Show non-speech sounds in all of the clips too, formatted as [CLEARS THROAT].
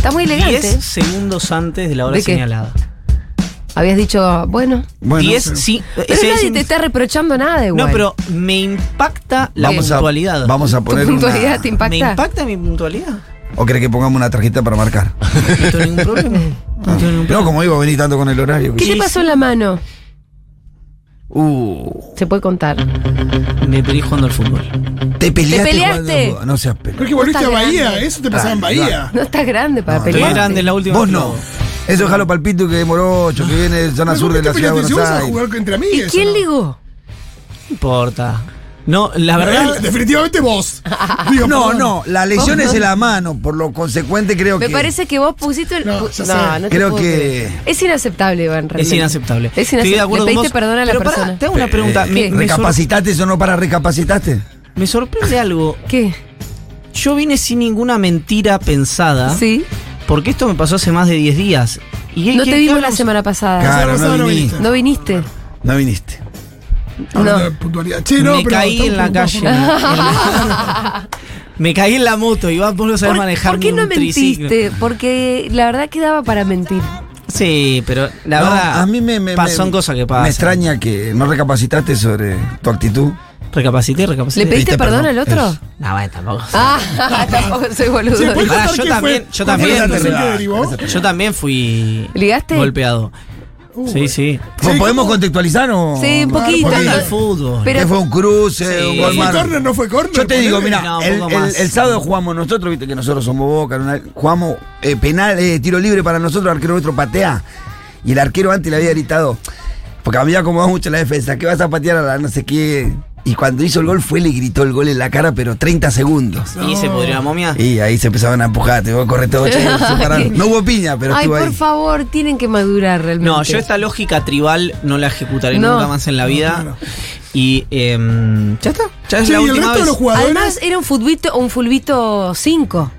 Está muy elegante. 10 segundos antes de la hora ¿De qué? señalada. Habías dicho, bueno. Bueno, 10, pero- sí. Pero ese nadie es- te está reprochando nada igual. No, pero me impacta la vamos a, puntualidad. vamos a ¿Tu poner puntualidad una- te impacta? ¿Me impacta mi puntualidad? ¿O crees que pongamos una tarjeta para marcar? No tengo ningún problema. [LAUGHS] No tengo ningún No, como iba a venir tanto con el horario. ¿Qué te pasó en la mano? Uh, Se puede contar. Me perdí jugando al fútbol. te peleaste. ¿Te peleaste? jugando. No seas Creo pelo. que volviste a Bahía, grande. eso te pasaba en Ah, Bahía. No estás grande para No, Estoy pelear. grande en la última. Vos no. Eso déjalo palpito que es morocho, que viene de zona Pero sur ¿por de la te ciudad de Buenos a Aires. jugar entre ¿Y quién ligó? No importa. No, la verdad. Eh, Definitivamente vos. Digo, No, perdón. no, la lesión es en la mano, por lo consecuente creo Me que. parece que vos pusiste el. No, ya no, sé. no te Creo puedo que- creer. Es inaceptable, Iván, realmente. Es inaceptable. Es Estoy de inaceptable. acuerdo Le pediste vos. perdón a la Pero pará, persona. te hago una pregunta. Me, ¿Qué? me sor- ¿Recapacitaste o no para recapacitaste? me sorprende algo. ¿Qué? Yo vine sin ninguna mentira pensada. Sí. Porque esto me pasó hace más de 10 días. ¿Y No te vimos la semana pasada. Claro, no viniste. ¿No viniste? No viniste. No. de puntualidad. Che, no, me pero caí en la calle. me caí en la moto. Iván, vos no sabés ¿Por, manejar por qué no un triciclo. mentiste? Porque la verdad quedaba para mentir. Sí, pero la No, verdad. a mí me, me- son cosas que pasan. Me extraña que no recapacitaste sobre tu actitud. Recapacité, recapacité. ¿Le pediste perdón perdón. al otro? Eso. No, bueno, tampoco. Ah, [LAUGHS] tampoco soy boludo. Sí, ¿puedes Pará, contar yo también- fue? yo ¿Cuál fue también. Yo también fui ¿Ligaste? golpeado. Uh, sí, sí. ¿Po- Sí, ¿Podemos contextualizar o.? Sí, un poquito. fútbol. Pero- ¿Qué fue un cruce? Sí. un corner? ¿No fue corner? Yo te digo, mira, No, el, sábado jugamos nosotros, viste que nosotros somos Boca, una- jugamos eh, penal, eh, tiro libre para nosotros, el arquero nuestro patea. Y el arquero antes le había gritado, porque había acomodado mucho la defensa, que vas a patear a la no sé qué. Y cuando hizo el gol fue, le gritó el gol en la cara, pero 30 segundos. ¿Y se podría la momia? Y ahí se empezaban a empujar, te voy a correr todo, che. [LAUGHS] No hubo piña, pero Ay, estuvo por ahí. favor, tienen que madurar realmente. No, yo esta lógica tribal no la ejecutaré No. nunca más en la vida. claro. Y em, ya está. Ya es la y el última resto de los jugadores. Además, era un fulbito, un fulbito 5.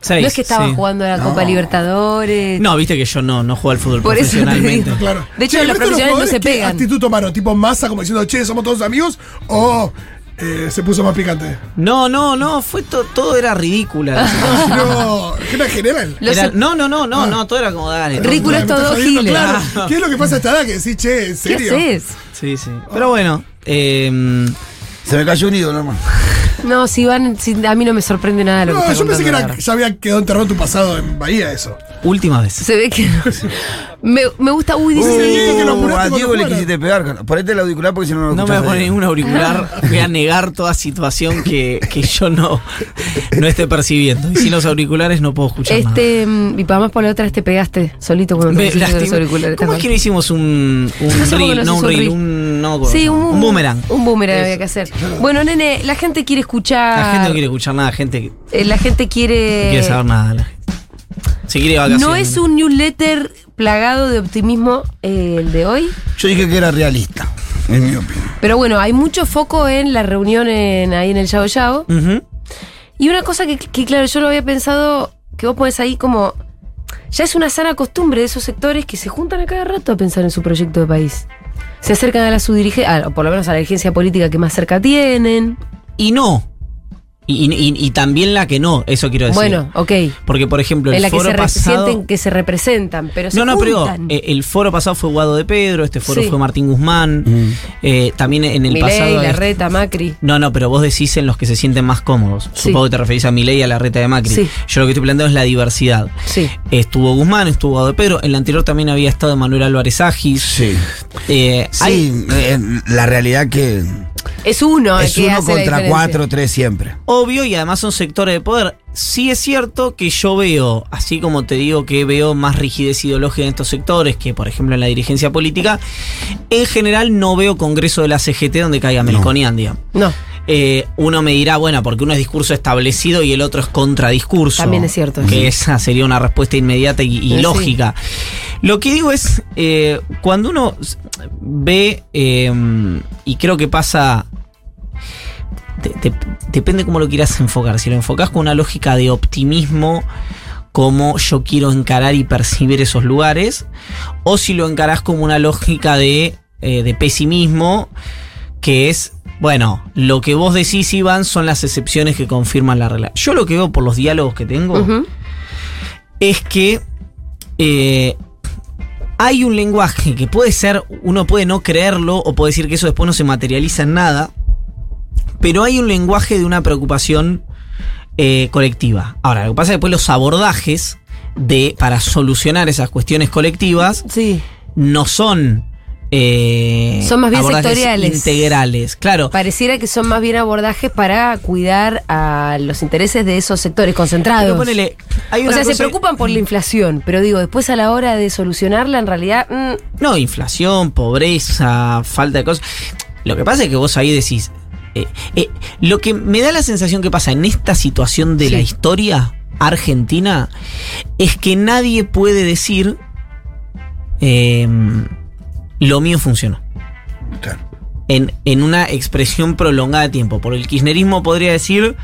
Seis, No es que estaba sí. jugando a la No. Copa Libertadores. No, viste que yo no, no juego al fútbol Por eso te profesionalmente. digo. Claro. De hecho, el los profesionales no se ¿qué pegan. actitud tomaron? ¿Tipo masa como diciendo, che, somos todos amigos? ¿O eh, se puso más picante? No, no, no, fue to- todo era ridícula. [LAUGHS] No, [LAUGHS] era general. Era- no, no, no, no, no, todo era como dale. Ridículo dos jodiendo, giles. Claro. Ah. ¿Qué es lo que pasa a esta edad que decís, che, en ¿Qué serio? haces? Sí, sí. Pero bueno, em, Se me cayó un ídolo, hermano. No, si van, si- a mí no me sorprende nada lo No, que está yo pensé que contando era, ahora. ya había quedado enterrado tu pasado en Bahía eso. última vez. Se ve que. Me, me gusta. Uy, dice. Uh, apuraste a Diego le quisiste pegar. Ponete el auricular porque si no no lo No me voy a poner ningún auricular, voy a negar toda situación que, que yo no, no esté percibiendo. Y sin los auriculares no puedo escuchar nada. Este, mm, y para más por la otra vez te pegaste solito cuando te Me pusiste los auriculares. ¿Cómo es que no hicimos un, un No reel? no un reel, un, no, Sí, un, un boomerang. Un boomerang Eso. había que hacer. Bueno, nene, la gente quiere escuchar. La gente no quiere escuchar nada, gente eh, la gente no quiere. quiere saber nada. la gente. Se quiere ir de vacaciones. No es un newsletter plagado de optimismo eh, el de hoy. Yo dije que era realista, en mi opinión. Pero bueno, hay mucho foco en la reunión en- ahí en el Yao Yao. Y una cosa que, que, claro, yo lo había pensado, que vos pones ahí como. Ya es una sana costumbre de esos sectores que se juntan a cada rato a pensar en su proyecto de país. Se acercan a la subdirigencia, o por lo menos a la dirigencia política que más cerca tienen. Y no. Y, y- y- y también la que no, eso quiero decir. Bueno, ok. Porque, por ejemplo, el En la que foro se pasado. sienten que se representan, pero se No, no, pero juntan. eh, el foro pasado fue Guado de Pedro, este foro Sí. fue Martín Guzmán. Mm. eh, también en el Milei, pasado. Larreta, Macri. No, no, pero vos decís en los que se sienten más cómodos. Sí. Supongo que te referís a Milei y a la reta de Macri. Sí. Yo lo que estoy planteando es la diversidad. Sí. Estuvo Guzmán, estuvo Guado de Pedro. En la anterior también había estado Manuel Álvarez Agis. Sí. Eh, hay- eh, la realidad que Es uno el es que uno hace contra cuatro tres siempre. Obvio y además son sectores de poder. Sí es cierto que yo veo, así como te digo que veo más rigidez ideológica en estos sectores que por ejemplo en la dirigencia política, en general no veo congreso de la CGT donde caiga Melconian, digamos. No, Eh, uno me dirá, bueno, porque uno es discurso establecido y el otro es contradiscurso. También es cierto. Que esa sería una respuesta inmediata y, y Sí. lógica. Lo que digo es, eh, cuando uno ve, eh, y creo que pasa, de- depende cómo lo quieras enfocar. Si lo enfocas con una lógica de optimismo, como yo quiero encarar y percibir esos lugares, o si lo encarás como una lógica de, eh, de pesimismo, que es, bueno, lo que vos decís, Iván, son las excepciones que confirman la regla. Yo lo que veo por los diálogos que tengo es que eh, hay un lenguaje que puede ser, uno puede no creerlo o puede decir que eso después no se materializa en nada, pero hay un lenguaje de una preocupación eh, colectiva. Ahora, lo que pasa es que después los abordajes de, para solucionar esas cuestiones colectivas Sí. no son... eh, Son más bien sectoriales. Integrales, claro. Pareciera que son más bien abordajes para cuidar a los intereses de esos sectores concentrados. Pero ponele, hay o sea, se preocupan por la inflación, pero digo, después a la hora de solucionarla, en realidad, mm, No, inflación, pobreza, falta de cosas. Lo que pasa es que vos ahí decís. Eh, eh, lo que me da la sensación que pasa en esta situación de Sí. la historia argentina es que nadie puede decir. em, lo mío funcionó. Claro. En, en una expresión prolongada de tiempo. Por el kirchnerismo podría decir,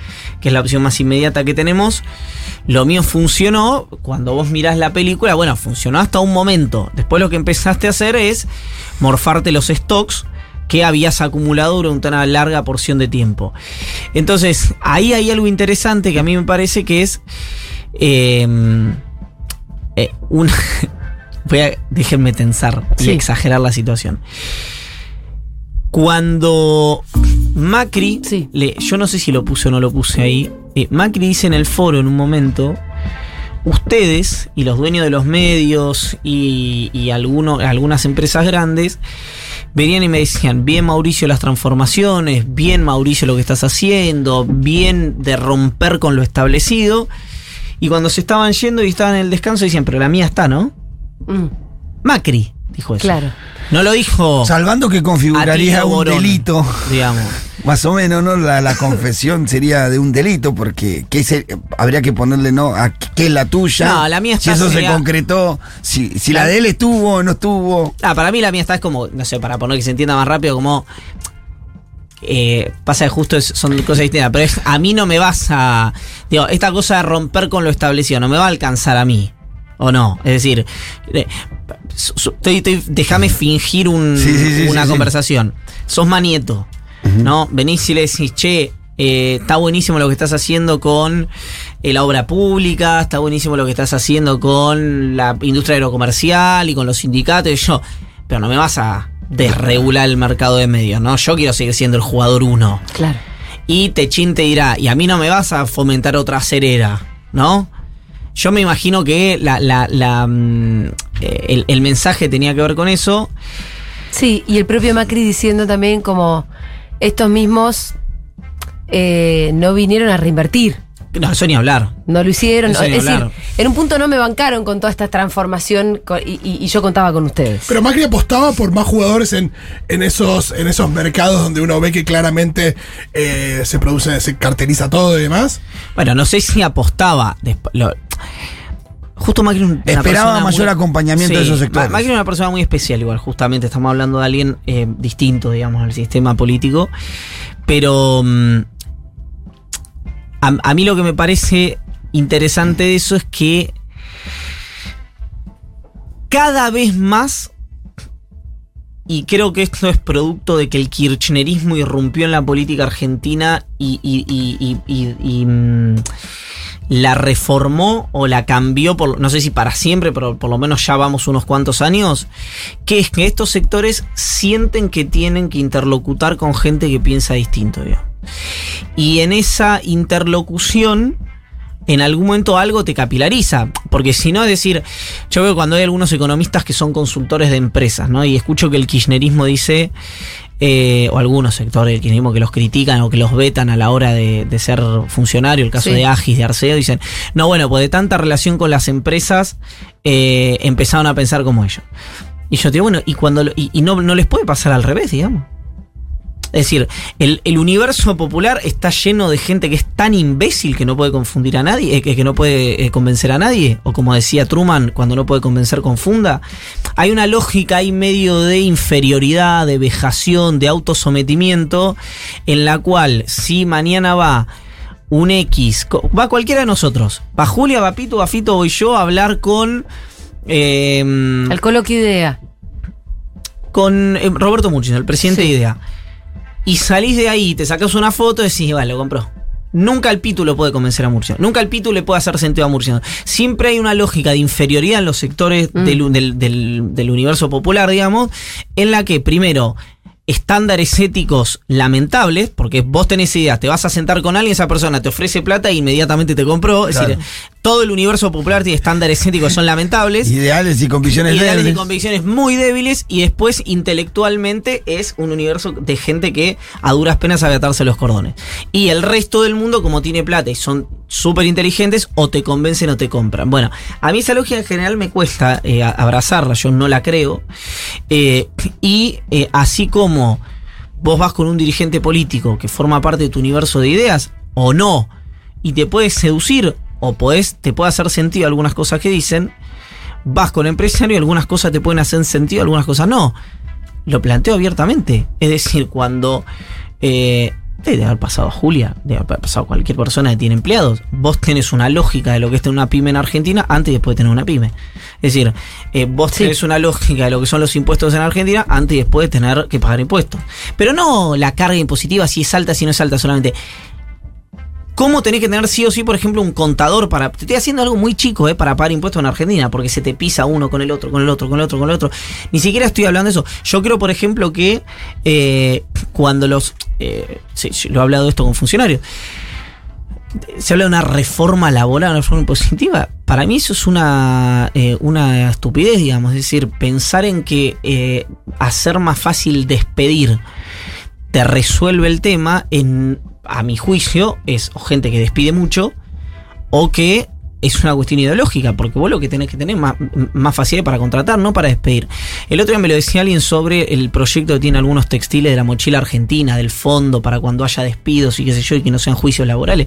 que es la opción más inmediata que tenemos, lo mío funcionó. Cuando vos mirás la película, bueno, funcionó hasta un momento. Después lo que empezaste a hacer es morfarte los stocks que habías acumulado durante una larga porción de tiempo. Entonces, ahí hay algo interesante que a mí me parece que es eh, eh, una... [LAUGHS] Voy a, déjenme tensar y Sí. exagerar la situación. Cuando Macri, Sí. le- yo no sé si lo puse o no lo puse ahí, eh, Macri dice en el foro en un momento, ustedes y los dueños de los medios y, y alguno- algunas empresas grandes venían y me decían, bien Mauricio las transformaciones, bien Mauricio lo que estás haciendo, bien de romper con lo establecido. Y cuando se estaban yendo y estaban en el descanso decían, pero la mía está, ¿no? mm, Macri dijo eso. claro. No lo dijo. Salvando que configuraría un Borón, delito. Digamos. Más o menos, ¿no? La, la confesión [LAUGHS] sería de un delito, porque ¿qué se- habría que ponerle, ¿no? ¿A qué es la tuya? No, la mía Si está eso sería- se concretó, si, si la, La- de él estuvo o no estuvo. Ah, para mí la mía está es como, no sé, para poner que se entienda más rápido, como. eh, pasa que justo es- son cosas distintas, pero es, a mí no me vas a. Digo, esta cosa de romper con lo establecido no me va a alcanzar a mí. ¿O no? Es decir, eh, déjame fingir un- Sí, sí, sí, una sí, sí. conversación. Sos manieto, ¿no? Venís y le decís, che, eh, está buenísimo lo que estás haciendo con eh, la obra pública, está buenísimo lo que estás haciendo con la industria aerocomercial y con los sindicatos. Y yo, pero no me vas a desregular el mercado de medios, ¿no? Yo quiero seguir siendo el jugador uno. Claro. Y Techín te dirá, y a mí no me vas a fomentar otra cerera, ¿no? Yo me imagino que la, la- la, mm, eh, el, mensaje tenía que ver con eso. Sí, y el propio Macri diciendo también como estos mismos eh, no vinieron a reinvertir. No, eso ni hablar. No lo hicieron. Eso es ni decir, en un punto no me bancaron con toda esta transformación y, y- y yo contaba con ustedes. Pero Macri apostaba por más jugadores en, en, esos, en esos mercados donde uno ve que claramente eh, se produce, se carteliza todo y demás. Bueno, no sé si apostaba. lo- justo Macri una Esperaba mayor acompañamiento de esos sectores. Ma- Macri es una persona muy especial, igual, justamente. Estamos hablando de alguien eh, distinto, digamos, al sistema político. Pero mm, a, mí lo que me parece interesante de eso es que cada vez más, y creo que esto es producto de que el kirchnerismo irrumpió en la política argentina y, mm, la reformó o la cambió, por, no sé si para siempre, pero por lo menos ya vamos unos cuantos años, que es que estos sectores sienten que tienen que interlocutar con gente que piensa distinto. Y en esa interlocución, en algún momento algo te capilariza. Porque si no, es decir, yo veo cuando hay algunos economistas que son consultores de empresas, ¿no? Y escucho que el kirchnerismo dice, eh, o algunos sectores del kirchnerismo que los critican o que los vetan a la hora de, de ser funcionario, el caso Sí. de Agis, de Arceo, dicen, no, bueno, pues de tanta relación con las empresas, eh, empezaron a pensar como ellos. Y yo digo, bueno, y cuando y, y no, no les puede pasar al revés, digamos. Es decir, el, el universo popular está lleno de gente que es tan imbécil que no puede confundir a nadie, eh, que, que no puede eh, convencer a nadie, o como decía Truman, cuando no puede convencer, confunda. Hay una lógica ahí medio de inferioridad, de vejación, de autosometimiento, en la cual si mañana va un X, va cualquiera de nosotros, va Julia, va Pito, va Fito, voy yo a hablar con... eh, Al coloquio idea. con eh, Roberto Muchis, el presidente Sí. de IDEA. Y salís de ahí, te sacas una foto y decís, vale, lo compró. Nunca el Pitu lo puede convencer a Murcia. Nunca el Pitu le puede hacer sentido a Murcia. Siempre hay una lógica de inferioridad en los sectores Mm. del, del- del- del universo popular, digamos, en la que primero estándares éticos lamentables, porque vos tenés ideas, te vas a sentar con alguien, esa persona te ofrece plata e inmediatamente te compró. Es decir, todo el universo popular tiene estándares éticos son lamentables. Ideales y con visiones Ideales y convicciones muy débiles y después intelectualmente es un universo de gente que a duras penas sabe atarse los cordones. Y el resto del mundo como tiene plata y son súper inteligentes o te convencen o te compran. Bueno, a mí esa lógica en general me cuesta eh, abrazarla, yo no la creo. Eh, y eh, así como vos vas con un dirigente político que forma parte de tu universo de ideas o no y te puede seducir o podés, te puede hacer sentido algunas cosas que dicen, vas con empresario y algunas cosas te pueden hacer sentido, algunas cosas no. Lo planteo abiertamente. Es decir, cuando... Eh, debe haber pasado a Julia, debe haber pasado a cualquier persona que tiene empleados. Vos tenés una lógica de lo que es tener una pyme en Argentina antes y después de tener una pyme. Es decir, eh, vos Sí. tenés una lógica de lo que son los impuestos en Argentina antes y después de tener que pagar impuestos. Pero no la carga impositiva si es alta, si no es alta solamente. ¿Cómo tenés que tener sí o sí, por ejemplo, un contador para. Te estoy haciendo algo muy chico, ¿eh? Para pagar impuestos en Argentina, porque se te pisa uno con el otro, con el otro, con el otro, con el otro. Ni siquiera estoy hablando de eso. Yo creo, por ejemplo, que eh, cuando los. eh, sí, lo he hablado de esto con funcionarios. Se habla de una reforma laboral, una reforma impositiva. Para mí eso es una, eh, una estupidez, digamos. Es decir, pensar en que hacer más fácil despedir te resuelve el tema, en, a mi juicio, es o gente que despide mucho o que es una cuestión ideológica, porque vos lo que tenés que tener más, más facilidad para contratar, no para despedir. El otro día me lo decía alguien sobre el proyecto que tiene algunos textiles de la mochila argentina, del fondo, para cuando haya despidos y qué sé yo, y que no sean juicios laborales.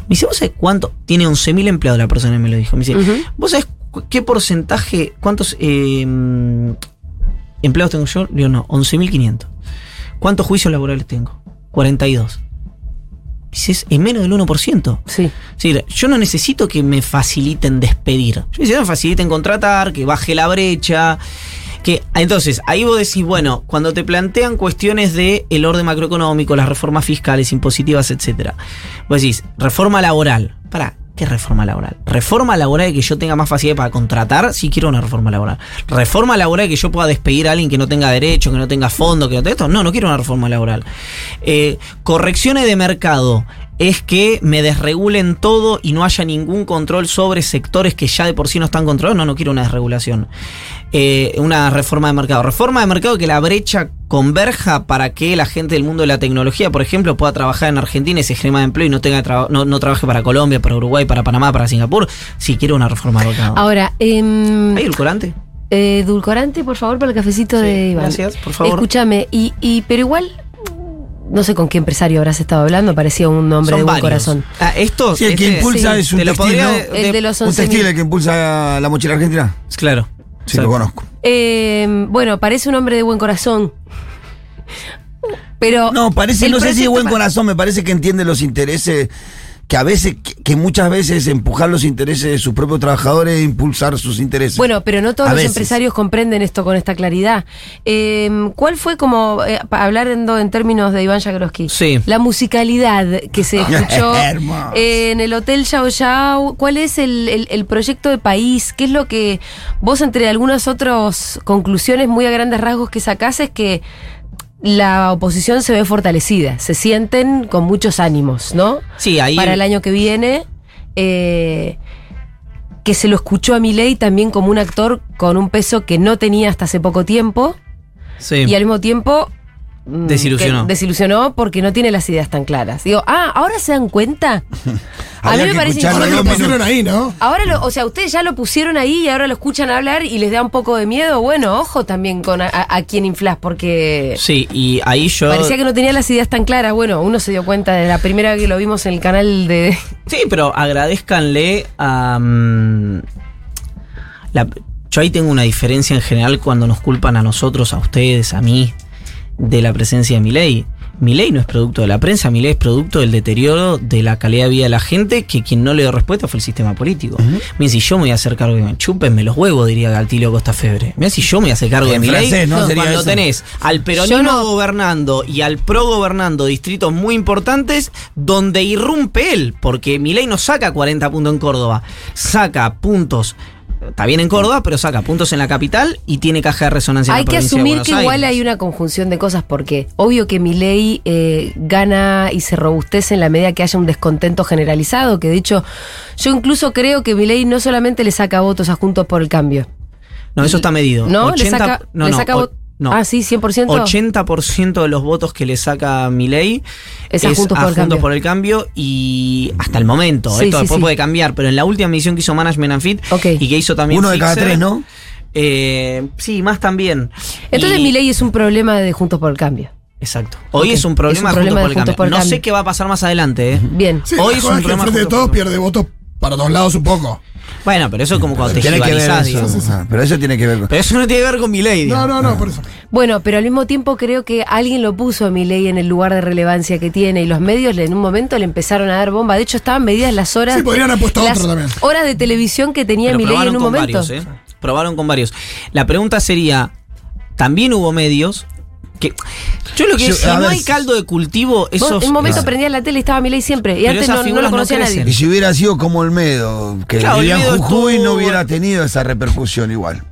Me dice, ¿vos sabés cuánto? Tiene 11.000 empleados la persona que me lo dijo. Me dice. ¿vos sabés qué porcentaje, cuántos eh, empleados tengo yo? Digo, no, 11.500. ¿Cuántos juicios laborales tengo? 42. Dices, es menos del 1%. Sí. Es decir, yo no necesito que me faciliten despedir. Yo necesito que me faciliten contratar, que baje la brecha. Que, entonces, ahí vos decís, bueno, cuando te plantean cuestiones de el orden macroeconómico, las reformas fiscales, impositivas, etcétera, vos decís, reforma laboral. Para, ¿qué reforma laboral? Reforma laboral de que yo tenga más facilidad para contratar, si quiero una reforma laboral. Reforma laboral de que yo pueda despedir a alguien que no tenga derecho, que no tenga fondo, que no tenga esto. No, no quiero una reforma laboral. Eh, correcciones de mercado es que me desregulen todo y no haya ningún control sobre sectores que ya de por sí no están controlados. No, no quiero una desregulación. Eh, una reforma de mercado. Reforma de mercado que la brecha converja para que la gente del mundo de la tecnología, por ejemplo, pueda trabajar en Argentina y se genere más empleo y no, tenga no, no trabaje para Colombia, para Uruguay, para Panamá, para Singapur. Si quiero una reforma de mercado. Ahora, em, ¿Hay edulcorante? eh, edulcorante, por favor, para el cafecito Sí, de Iván. gracias, por favor. Escúchame, y, y, pero igual, no sé con qué empresario habrás estado hablando, parecía un hombre Son de buen varios. corazón. Ah, esto, Sí, el que este- impulsa sí. es un te lo textil, podría ¿no? de- El de los Un 11.000. textil el que impulsa la mochila argentina. Claro. Sí, lo conozco. Eh, bueno, parece un hombre de buen corazón. Pero. No, parece, el no sé si de proyecto buen pa- corazón, me parece que entiende los intereses, que a veces, que, muchas veces empujar los intereses de sus propios trabajadores e impulsar sus intereses. Bueno, pero no todos A los veces. empresarios comprenden esto con esta claridad. Eh, ¿Cuál fue como, eh, hablando en términos de Iván Jagroski, Sí. la musicalidad que se [LAUGHS] escuchó [LAUGHS] en el Hotel Yao Yao? ¿Cuál es el, el- el proyecto de país? ¿Qué es lo que vos, entre algunas otras conclusiones muy a grandes rasgos que sacás, es que la oposición se ve fortalecida, se sienten con muchos ánimos, ¿no? Sí, ahí. para el año que viene. eh, que se lo escuchó a Milei también como un actor con un peso que no tenía hasta hace poco tiempo Sí. y al mismo tiempo Desilusionó. que desilusionó porque no tiene las ideas tan claras. Digo, ah, ahora se dan cuenta. [LAUGHS] a mí me parece Ahora lo pusieron ahí, ¿no? Ahora, lo, o sea, ustedes ya lo pusieron ahí y ahora lo escuchan hablar y les da un poco de miedo. Bueno, ojo también con a, a- a quién inflas, porque Sí, y ahí yo. parecía que no tenía las ideas tan claras. Bueno, uno se dio cuenta de la primera vez que lo vimos en el canal de. [LAUGHS] Sí, pero agradezcanle a. mm, la- yo ahí tengo una diferencia en general cuando nos culpan a nosotros, a ustedes, a mí, de la presencia de mi ley. Milei no es producto de la prensa, Milei es producto del deterioro de la calidad de vida de la gente, que quien no le dio respuesta fue el sistema político. Mira, si yo me voy a hacer cargo de chúpenme los huevos, diría Galtilio Costa Febre. Mira, si yo me voy a hacer cargo de Milei, ¿no? Cuando eso. tenés al peronismo no- gobernando y al pro gobernando distritos muy importantes, donde irrumpe él, porque Milei no saca 40 puntos en Córdoba, saca puntos. Está bien en Córdoba, pero saca puntos en la capital y tiene caja de resonancia en Hay la que provincia asumir que igual hay una conjunción de cosas porque obvio que mi ley gana y se robustece en la medida que haya un descontento generalizado, que de hecho yo incluso creo que mi ley no solamente le saca votos a Juntos por el Cambio, No, eso está medido. ¿no? 80, le saca, no, le no, saca o- vo- no. Ah, sí, 100%. 80% de los votos que le saca Milei Es a Juntos por el Cambio. por el Cambio y hasta el momento. Sí, esto sí, después sí. puede cambiar, pero en la última medición que hizo Management and Fit Ok. y que hizo también Uno de cada tres, ¿no? eh, sí, más también. Entonces Y- mi ley es un problema de Juntos por el Cambio. Exacto. Hoy es un problema, Es un problema por de el Juntos cambio. por el No sé Cambio. qué va a pasar más adelante, ¿eh? Bien. Sí, Hoy la es un el problema Frente de Todos pierde votos para todos lados un poco. Bueno, pero eso es como cuando te Tiene que ver eso. Ah, Pero eso tiene que ver con. Pero eso no tiene que ver con Milei, No, digamos. no, no, por eso. Bueno, pero al mismo tiempo creo que alguien lo puso a mi ley en el lugar de relevancia que tiene y los medios en un momento le empezaron a dar bomba. De hecho, estaban medidas las horas. Sí, podrían haber puesto otro también. Horas de televisión que tenía mi ley en un con momento. varios, ¿eh? Probaron con varios. La pregunta sería, también hubo medios que... Yo lo que Yo- si no ver, hay caldo de cultivo, Vos esos... en un momento es- prendías la tele y estaba mi ley siempre. Y Pero antes no, no lo no conocía nadie. Y si hubiera sido como Olmedo, que Claro, vivía en Jujuy, no hubiera tenido esa repercusión igual.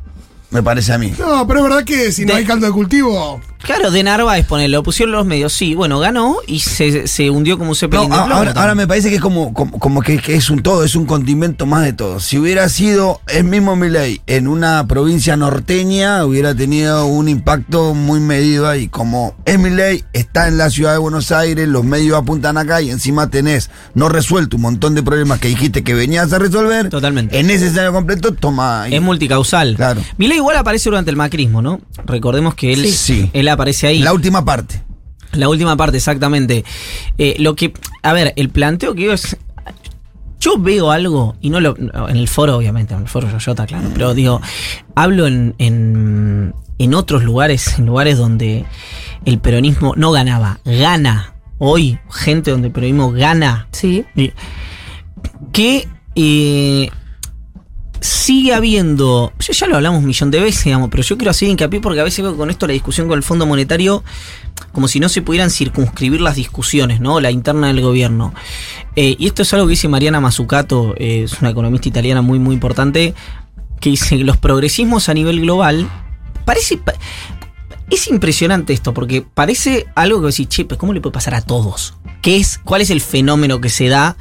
Me parece a mí. No, pero es verdad que si no hay caldo de cultivo. Claro, de Narváez, ponele, lo pusieron los medios, sí, bueno, ganó y se, se hundió como un No, de plomo ahora, me parece que es como, como, como que, que es un todo, es un condimento más de todo. Si hubiera sido el mismo Milei en una provincia norteña, hubiera tenido un impacto muy medido ahí. Como es Milei, está en la ciudad de Buenos Aires, los medios apuntan acá y encima tenés no resuelto un montón de problemas que dijiste que venías a resolver. Totalmente. En ese escenario completo, toma. ahí. Es multicausal. Claro. Milei igual aparece durante el macrismo, ¿no? Recordemos que él, Sí. Sí. él aparece ahí. La última parte. La última parte, exactamente. Eh, lo que. A ver, el planteo que es. Yo veo algo, y no lo. En el foro, obviamente, en el foro Yoyota, claro. Pero digo, hablo en, en, en otros lugares, en lugares donde el peronismo no ganaba, gana. Hoy, gente donde el peronismo gana. Sí. Que eh, sigue habiendo, ya, ya lo hablamos un millón de veces, digamos, pero yo quiero hacer hincapié porque a veces veo con esto la discusión con el Fondo Monetario como si no se pudieran circunscribir las discusiones, ¿no? La interna del gobierno. Eh, y esto es algo que dice Mariana Mazzucato, eh, es una economista italiana muy, muy importante, que dice los progresismos a nivel global, parece... pa- Es impresionante esto, porque parece algo que decís, che, pero ¿cómo le puede pasar a todos? ¿Qué es, ¿Cuál es el fenómeno que se da?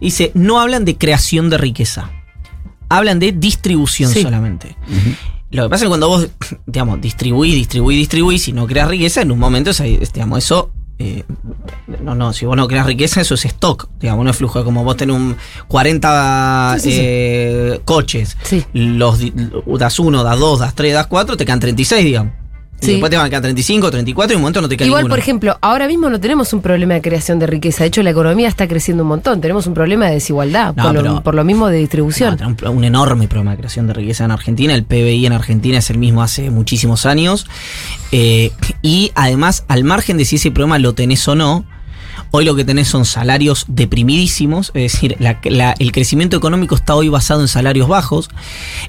Dice, no hablan de creación de riqueza, hablan de distribución Sí. solamente. Lo que pasa es que cuando vos, [CLEARS THROAT] digamos, distribuís, distribuís, distribuís y no creas riqueza, en un momento, digamos, eso. eh, no, no, si vos no creas riqueza, eso es stock, digamos, no es flujo, como vos tenés un 40 Sí, sí, sí. eh, coches, Sí. los di- das 1, das 2, das 3, das 4, te quedan 36, digamos. Y después te van a quedar 35, 34 y un momento no te queda Igual, ninguno. por ejemplo, ahora mismo no tenemos un problema de creación de riqueza. De hecho, la economía está creciendo un montón. Tenemos un problema de desigualdad, No, por, lo, pero- por lo mismo de distribución. No, un, un enorme problema de creación de riqueza en Argentina. El PBI en Argentina es el mismo hace muchísimos años. Eh, y además, al margen de si ese problema lo tenés o no, hoy lo que tenés son salarios deprimidísimos. Es decir, la- la- el crecimiento económico está hoy basado en salarios bajos.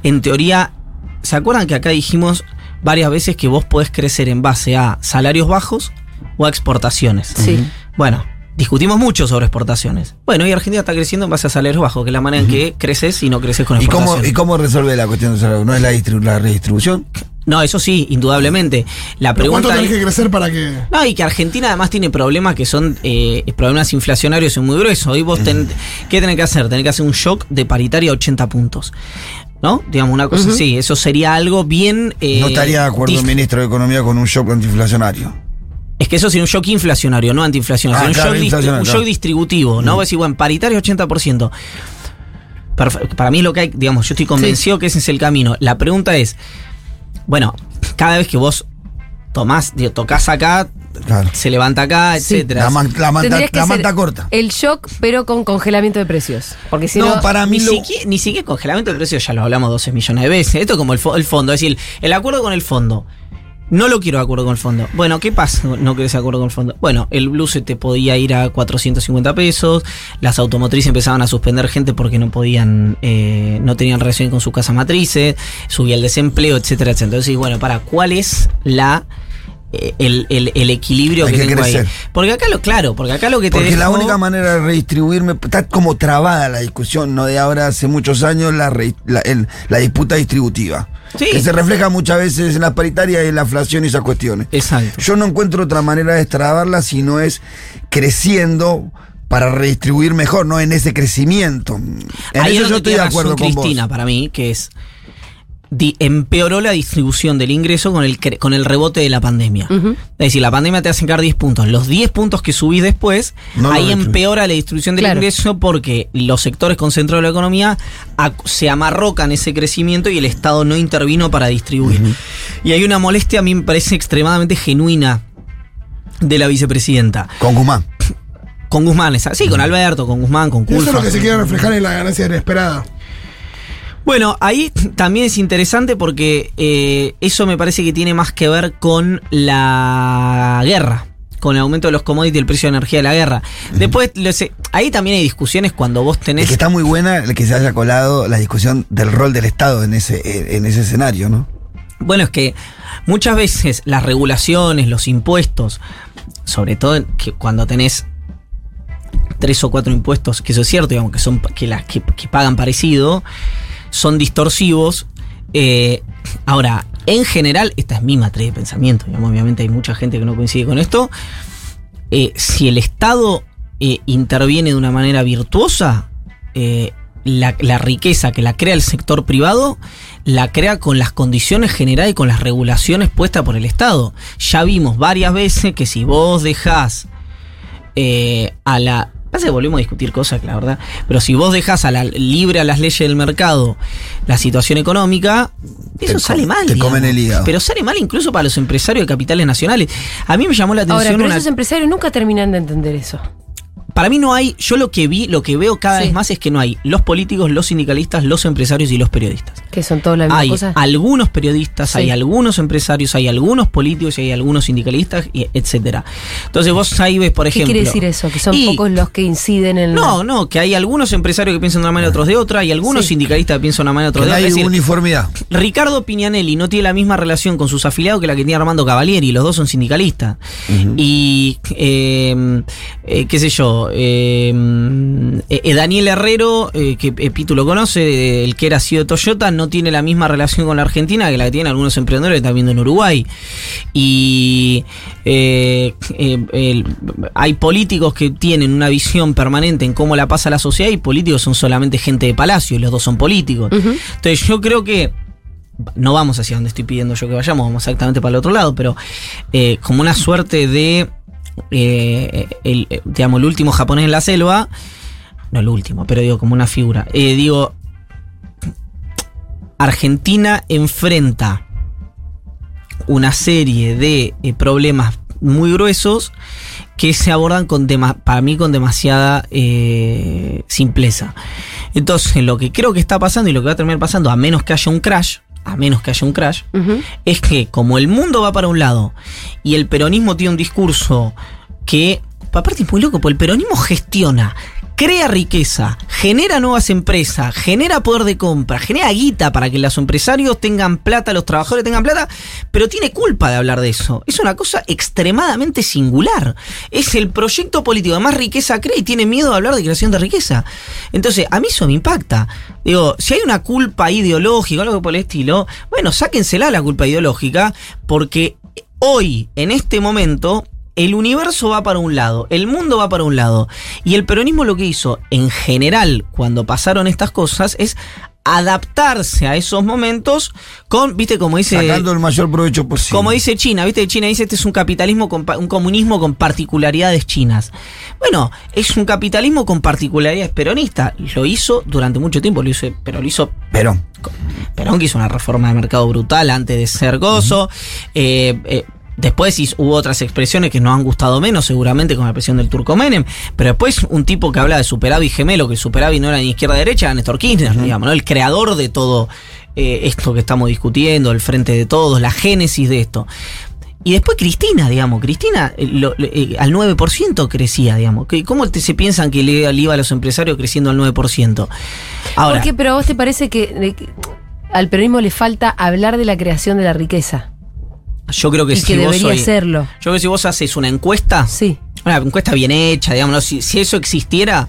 En teoría, ¿se acuerdan que acá dijimos varias veces que vos podés crecer en base a salarios bajos o a exportaciones? Sí. Bueno, discutimos mucho sobre exportaciones. Bueno, y Argentina está creciendo en base a salarios bajos, que es la manera en que creces y no creces con ¿Y cómo, exportaciones. ¿Y cómo resuelve la cuestión de salario? ¿No es la, la redistribución? No, eso sí, indudablemente. La ¿Pero ¿Cuánto pregunta tenés que crecer para que.? No, y que Argentina además tiene problemas que son eh, problemas inflacionarios y muy gruesos. Hoy vos ten- ¿qué tenés que hacer? Tenés que hacer un shock de paritaria a 80 puntos. ¿No? Digamos una cosa así. Eso sería algo bien. eh, no estaría de acuerdo el ministro de Economía con un shock antiinflacionario. Es que eso sería un shock inflacionario, no antiinflacionario. Ah, un, shock, un distributivo, ¿no? Vos decís, bueno, paritario 80%. Perfe- Para mí es lo que hay, digamos, yo estoy convencido que ese es el camino. La pregunta es, bueno, cada vez que vos tomás, digo, tocas acá, Claro. se levanta acá, Sí. etcétera. La, man- la manta, la manta corta. El shock, pero con congelamiento de precios. Porque si no. no, para mí Ni lo, siquiera, ni siquiera congelamiento de precios, ya lo hablamos 12 millones de veces. Esto es como el, fo- el fondo, es decir, el acuerdo con el fondo. No lo quiero de acuerdo con el fondo. Bueno, ¿qué pasa? No querés de acuerdo con el fondo. Bueno, el blue se te podía ir a 450 pesos. Las automotrices empezaban a suspender gente porque no podían, eh, no tenían relación con su casa matrices. Subía el desempleo, etcétera, etcétera. Entonces, bueno, para, ¿cuál es la el, el- el equilibrio Hay que, que tengo ahí? Porque acá lo, claro, porque acá lo que te Porque la única manera de redistribuirme, está como trabada la discusión, no de ahora hace muchos años, la, re- la, el- la disputa distributiva. Sí. Que se refleja muchas veces en las paritarias y en la inflación y esas cuestiones. Exacto. Yo no encuentro otra manera de destrabarla si no es creciendo para redistribuir mejor, no en ese crecimiento. En Ahí es eso yo estoy de acuerdo con vos. Cristina, para mí, que es. Di- empeoró la distribución del ingreso con el, cre- con el rebote de la pandemia. Es decir, la pandemia te hace sacar 10 puntos. Los 10 puntos que subís después, No ahí empeora la distribución del Claro. ingreso porque los sectores concentrados de la economía se amarrocan ese crecimiento y el Estado no intervino para distribuir. Y hay una molestia, a mí me parece extremadamente genuina de la vicepresidenta. Con Guzmán. Con Guzmán, sí, con Alberto, con Guzmán, con Y eso es Culfa. lo que se quiere reflejar en la ganancia inesperada. Bueno, ahí también es interesante porque eh, eso me parece que tiene más que ver con la guerra, con el aumento de los commodities y el precio de energía de la guerra. Después, lo sé, ahí también hay discusiones cuando vos Es tenés... que está muy buena el que se haya colado la discusión del rol del Estado en ese, en ese escenario, ¿no? Bueno, es que muchas veces las regulaciones, los impuestos, sobre todo que cuando tenés tres o cuatro impuestos, que eso es cierto, digamos, que son que las que, que pagan parecido, son distorsivos. Eh, ahora, en general, esta es mi matriz de pensamiento, obviamente hay mucha gente que no coincide con esto. Eh, si el Estado eh, interviene de una manera virtuosa, la, la riqueza que la crea el sector privado, la crea con las condiciones generadas y con las regulaciones puestas por el Estado. Ya vimos varias veces que si vos dejás a la... Pasa que volvemos a discutir cosas, la verdad. Pero si vos dejás a la, libre a las leyes del mercado la situación económica, eso Te sale mal. te digamos. comen el hígado. Pero sale mal incluso para los empresarios de capitales nacionales. A mí me llamó la Ahora, atención pero una- esos empresarios nunca terminan de entender eso. Para mí no hay, yo lo que vi, lo que veo cada Sí. vez más es que no hay los políticos, los sindicalistas, los empresarios y los periodistas. Que son todas las mismas Hay algunos periodistas, Sí. hay algunos empresarios, hay algunos políticos y hay algunos sindicalistas, y etcétera. Entonces vos ahí ves, por ¿Qué ejemplo. quiere decir eso? Que son y- pocos los que inciden en. No, no, que hay algunos empresarios que piensan de una manera, otros de otra, y algunos Sí. sindicalistas que piensan de una manera, Que otros de otra. hay decir, uniformidad. Ricardo Piñanelli no tiene la misma relación con sus afiliados que la que tiene Armando Cavalieri, los dos son sindicalistas. Y, eh, eh, qué sé yo, eh, eh, Daniel Herrero, eh, que Pitu lo conoce, el que era CEO de Toyota, no tiene la misma relación con la Argentina que la que tienen algunos emprendedores que están viendo en Uruguay. Y el- hay políticos que tienen una visión permanente en cómo la pasa la sociedad y políticos son solamente gente de palacio y los dos son políticos. Entonces yo creo que no vamos hacia donde estoy pidiendo yo que vayamos, vamos exactamente para el otro lado, pero eh, como una suerte de, eh, el, eh, digamos, el último japonés en la selva, no el último, pero digo como una figura, Eh, digo, Argentina enfrenta una serie de problemas muy gruesos que se abordan con para mí con demasiada simpleza. Entonces, lo que creo que está pasando y lo que va a terminar pasando, a menos que haya un crash, a menos que haya un crash, es que como el mundo va para un lado y el peronismo tiene un discurso que, aparte es muy loco, porque el peronismo gestiona, crea riqueza, genera nuevas empresas, genera poder de compra, genera guita para que los empresarios tengan plata, los trabajadores tengan plata, pero tiene culpa de hablar de eso. Es una cosa extremadamente singular. Es el proyecto político que más riqueza crea y tiene miedo de hablar de creación de riqueza. Entonces, a mí eso me impacta. Digo, si hay una culpa ideológica o algo por el estilo, bueno, sáquensela la culpa ideológica, porque hoy, en este momento, el universo va para un lado, el mundo va para un lado. Y el peronismo lo que hizo, en general, cuando pasaron estas cosas, es adaptarse a esos momentos con, viste, como dice... Sacando el mayor provecho posible. Como dice China, ¿viste? China dice este es un capitalismo, con un comunismo con particularidades chinas. Bueno, es un capitalismo con particularidades peronistas. Lo hizo durante mucho tiempo, lo hizo, pero lo hizo Pero, Perón, que hizo una reforma de mercado brutal antes de ser gozo. Eh, eh, Después hubo otras expresiones que nos han gustado menos, seguramente con la presión del turco Menem, pero después un tipo que habla de superávit gemelo, que el superávit no era ni izquierda-derecha, era Néstor Kirchner, digamos, ¿no? el creador de todo eh, esto que estamos discutiendo, el frente de todos, la génesis de esto. Y después Cristina, digamos, Cristina eh, lo- lo- eh, al 9% crecía, digamos. ¿Qué- ¿Cómo te- se piensan que le, le iba a los empresarios creciendo al 9%? Ahora, ¿Por qué? Pero a vos te parece que, que al peronismo le falta hablar de la creación de la riqueza. Yo creo que y si que vos debería hoy- serlo. Yo creo que si vos haces una encuesta, Sí. una encuesta bien hecha, digamos, si, si eso existiera,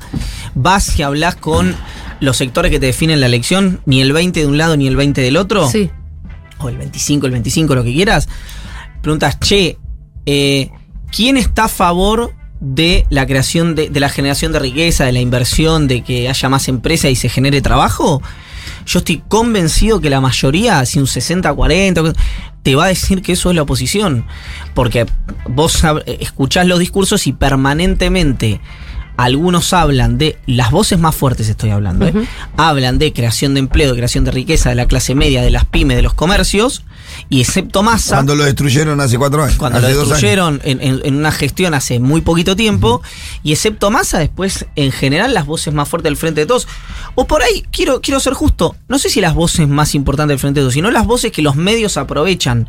vas y hablas con los sectores que te definen la elección, ni el 20 de un lado ni el 20 del otro, Sí. o el 25, el 25, lo que quieras, preguntas, che, eh, ¿quién está a favor de la creación de, de la generación de riqueza, de la inversión, de que haya más empresas y se genere trabajo? Yo estoy convencido que la mayoría, si un 60-40, te va a decir que eso es la oposición. Porque vos escuchás los discursos y permanentemente algunos hablan de, las voces más fuertes estoy hablando, ¿eh? Hablan de creación de empleo, de creación de riqueza de la clase media, de las pymes, de los comercios, y excepto Massa, Cuando lo destruyeron hace cuatro años. cuando lo destruyeron en, en- en una gestión hace muy poquito tiempo, y excepto Massa, después, en general, las voces más fuertes del Frente de Todos. O por ahí, quiero, quiero ser justo, no sé si las voces más importantes del Frente de Todos, sino las voces que los medios aprovechan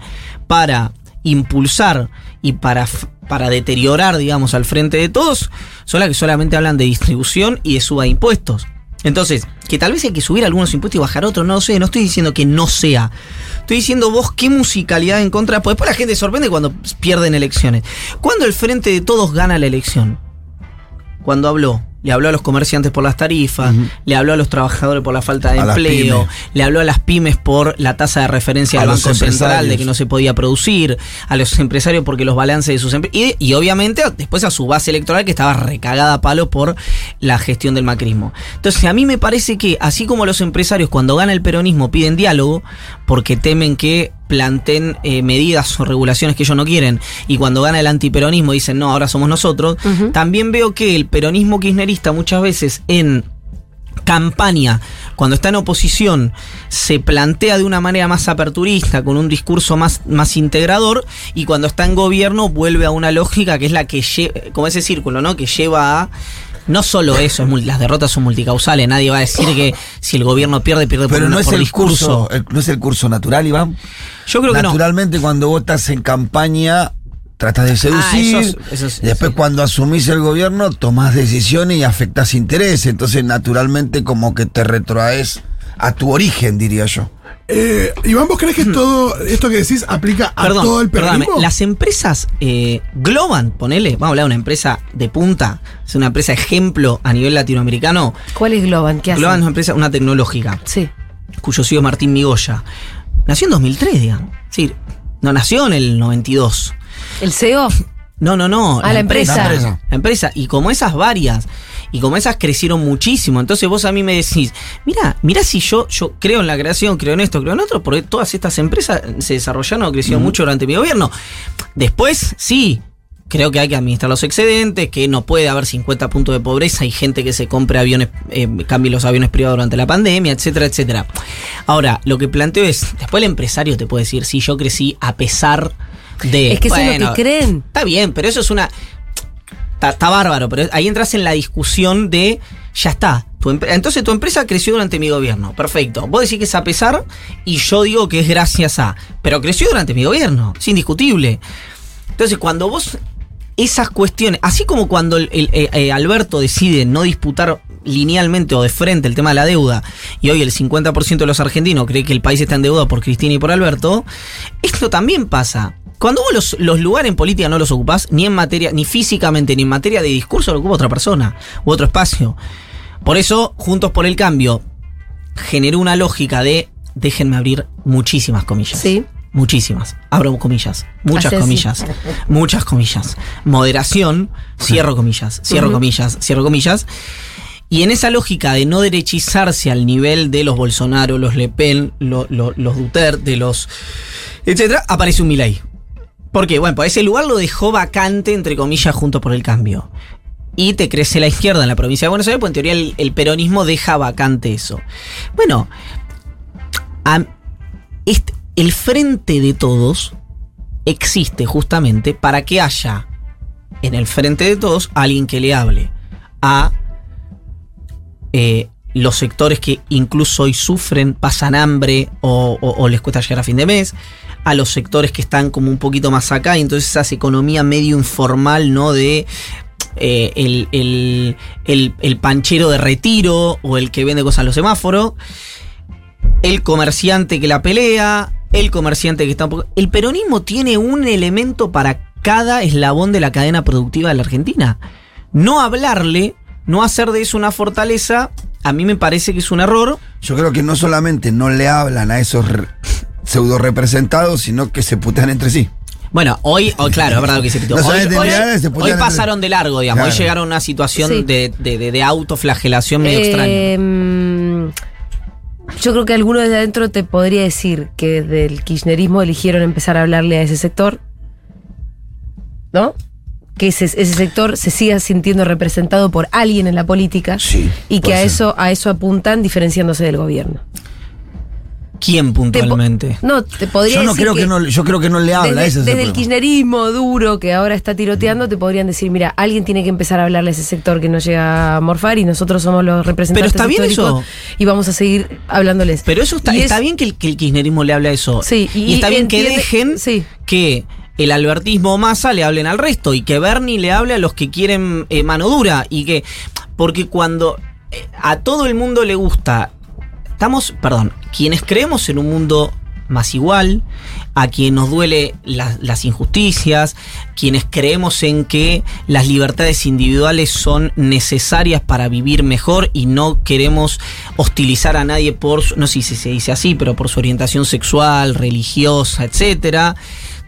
para impulsar y para, para deteriorar, digamos, al Frente de Todos, son las que solamente hablan de distribución y de suba de impuestos. Entonces, que tal vez hay que subir algunos impuestos y bajar otros, no sé, no estoy diciendo que no sea. Estoy diciendo vos qué musicalidad en contra, pues después la gente sorprende cuando pierden elecciones. Cuando el frente de todos gana la elección? Cuando habló, le habló a los comerciantes por las tarifas, le habló a los trabajadores por la falta de A empleo, le habló a las pymes por la tasa de referencia A del Banco Central de que no se podía producir, a los empresarios porque los balances de sus empresas, y, y obviamente después a su base electoral que estaba recagada a palo por la gestión del macrismo. Entonces a mí me parece que así como los empresarios cuando gana el peronismo piden diálogo porque temen que planteen eh, medidas o regulaciones que ellos no quieren y cuando gana el antiperonismo dicen no, ahora somos nosotros, también veo que el peronismo kirchnerista muchas veces en campaña, cuando está en oposición, se plantea de una manera más aperturista, con un discurso más, más integrador, y cuando está en gobierno vuelve a una lógica que es la que lleva, como ese círculo, ¿no? Que lleva a. No solo eso, es las derrotas son multicausales, nadie va a decir que si el gobierno pierde, pierde por, Pero una- no es por el discurso. curso, el- no es el curso natural, Iván. Yo creo que no. Naturalmente, cuando vos estás en campaña, tratas de seducir. Ah, eso es- eso después, sí. cuando asumís el gobierno, tomás decisiones y afectás intereses. Entonces, naturalmente, como que te retroaes a tu origen, diría yo. Eh, Iván, ¿vos crees que todo esto que decís aplica a Perdón, todo el perdóname, peronismo? las empresas eh, Globan, ponele, vamos a hablar de una empresa de punta, es una empresa ejemplo a nivel latinoamericano. ¿Cuál es Globan? ¿Qué hace? Globan es una empresa, una tecnológica, Sí. cuyo CEO es Martín Migoya. Nació en 2003, digamos. Sí, no nació en el 92. ¿El CEO? No, no, no. Ah, la empresa. La empresa. La empresa. Y como esas varias, y como esas crecieron muchísimo, entonces vos a mí me decís, mira, mira si yo, yo creo en la creación, creo en esto, creo en otro, porque todas estas empresas se desarrollaron o crecieron mucho durante mi gobierno. Después, sí. Creo que hay que administrar los excedentes, que no puede haber 50 puntos de pobreza y gente que se compre aviones, eh, cambie los aviones privados durante la pandemia, etcétera, etcétera. Ahora, lo que planteo es, después el empresario te puede decir, sí, yo crecí a pesar de... Es que eso es lo bueno, que creen. Está bien, pero eso es una. Está, está bárbaro, pero ahí entras en la discusión de. Ya está. entonces tu empresa creció durante mi gobierno. Perfecto. Vos decís que es a pesar y yo digo que es gracias a. Pero creció durante mi gobierno. Es indiscutible. Entonces, cuando vos. Esas cuestiones, así como cuando el, el- eh, eh, Alberto decide no disputar linealmente o de frente el tema de la deuda, y hoy el 50% de los argentinos cree que el país está en deuda por Cristina y por Alberto, esto también pasa. Cuando vos los, los lugares en política no los ocupás, ni en materia, ni físicamente, ni en materia de discurso, lo ocupa otra persona u otro espacio. Por eso, Juntos por el Cambio generó una lógica de déjenme abrir muchísimas comillas. Sí. Muchísimas. Abro comillas. Muchas así. comillas. [LAUGHS] Muchas comillas. Moderación. Cierro comillas. Cierro comillas. Cierro comillas. Y en esa lógica de no derechizarse al nivel de los Bolsonaro, los Le Pen, lo- lo- los Duterte, los. etcétera, aparece un Milei. ¿Por qué? Bueno, pues ese lugar lo dejó vacante, entre comillas, junto por el cambio. Y te crece la izquierda en la provincia de Buenos Aires, pues en teoría el, peronismo deja vacante eso. Bueno, este- el frente de todos existe justamente para que haya en el frente de todos alguien que le hable a eh, los sectores que incluso hoy sufren, pasan hambre o, les cuesta llegar a fin de mes, a los sectores que están como un poquito más acá, y entonces esa economía medio informal, ¿no? De eh, el, el- el- el panchero de retiro o el que vende cosas en los semáforos, el comerciante que la pelea, el comerciante que está un poco... El peronismo tiene un elemento para cada eslabón de la cadena productiva de la Argentina. No hablarle, no hacer de eso una fortaleza, a mí me parece que es un error. Yo creo que no solamente no le hablan a esos re- pseudo representados, sino que se putean entre sí. Bueno, hoy, oh, claro, es verdad lo que se pitó. [LAUGHS] No Hoy, pasaron de largo, digamos. Hoy llegaron a una situación Sí. de, de- de- de autoflagelación medio extraña. Eh, mm, yo creo que alguno desde adentro te podría decir que del kirchnerismo eligieron empezar a hablarle a ese sector, ¿no? Que ese, ese sector se siga sintiendo representado por alguien en la política Sí, y que a ser. eso, a eso apuntan diferenciándose del gobierno. ¿Quién Te puntualmente? no, te podría Yo no decir creo que, no, yo creo que no le habla, desde, ese es desde el problema. kirchnerismo duro que ahora está tiroteando, te podrían decir, mira, alguien tiene que empezar a hablarle a ese sector que no llega a morfar y nosotros somos los representantes Pero está bien eso. y vamos a seguir hablándoles. Pero eso está, Y está es- bien que el, que el kirchnerismo le hable a eso. Sí, y, y- está bien que dejen sí. que el albertismo masa le hablen al resto y que Bernie le hable a los que quieren eh, mano dura y que porque cuando eh, a todo el mundo le gusta estamos, perdón, quienes creemos en un mundo más igual, a quien nos duele las, injusticias, quienes creemos en que las libertades individuales son necesarias para vivir mejor y no queremos hostilizar a nadie por, no sé si se dice así, pero por su orientación sexual, religiosa, etcétera.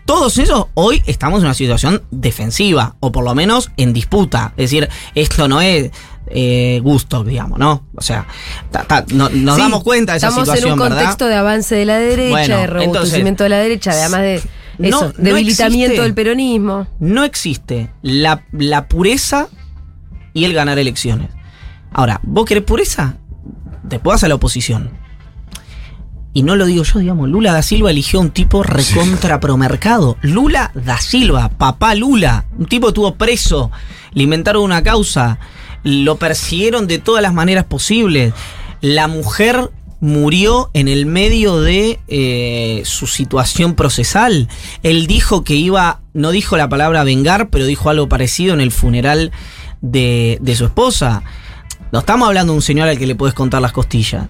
Todos esos hoy estamos en una situación defensiva, o por lo menos en disputa. Es decir, esto no es eh, gusto, digamos, ¿no? O sea, ta- ta- no- nos Sí, damos cuenta de esa Estamos situación, en un ¿verdad? contexto de avance de la derecha, Bueno, de robustecimiento de la derecha, además de eso, no debilitamiento existe. del peronismo. no existe la, la pureza y el ganar elecciones. Ahora, ¿vos querés pureza? Después vas a la oposición. Y no lo digo yo, digamos, Lula da Silva eligió a un tipo recontra promercado. Lula da Silva, papá Lula, un tipo estuvo preso, le inventaron una causa, lo persiguieron de todas las maneras posibles. La mujer murió en el medio de eh, su situación procesal. Él dijo que iba, no dijo la palabra vengar, pero dijo algo parecido en el funeral de, de su esposa. No estamos hablando de un señor al que le puedes contar las costillas.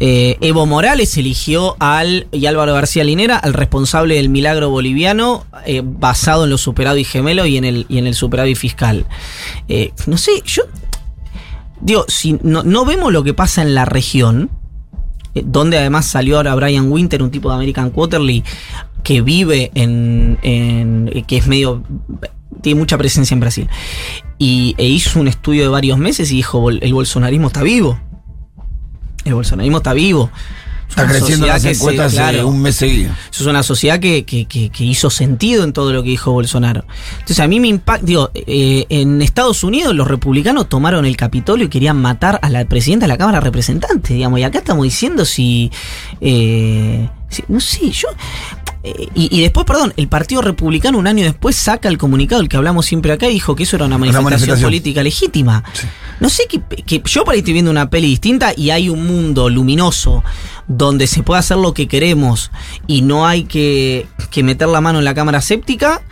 Eh, Evo Morales eligió al, y Álvaro García Linera, al responsable del milagro boliviano, eh, basado en los superávit gemelos y en el, y en el superávit fiscal. Eh, no sé, yo. Digo, si no, no vemos lo que pasa en la región, donde además salió ahora Brian Winter, un tipo de American Quarterly, que vive en, que es medio tiene mucha presencia en Brasil y e hizo un estudio de varios meses y dijo "Bol- el bolsonarismo está vivo el bolsonarismo está vivo Es Está creciendo las se- encuestas hace un mes seguido. eso es una sociedad que, que- que- que hizo sentido en todo lo que dijo Bolsonaro. Entonces a mí me impacta, digo, eh, en Estados Unidos los republicanos tomaron el Capitolio y querían matar a la presidenta de la Cámara de Representantes, digamos, y acá estamos diciendo si, eh, no sé, yo... eh, y, y después, perdón, el Partido Republicano un año después saca el comunicado, el que hablamos siempre acá, y dijo que eso era una manifestación, manifestación. política legítima. No sé, que, que yo por ahí estoy viendo una peli distinta y hay un mundo luminoso donde se puede hacer lo que queremos y no hay que, que meter la mano en la cámara séptica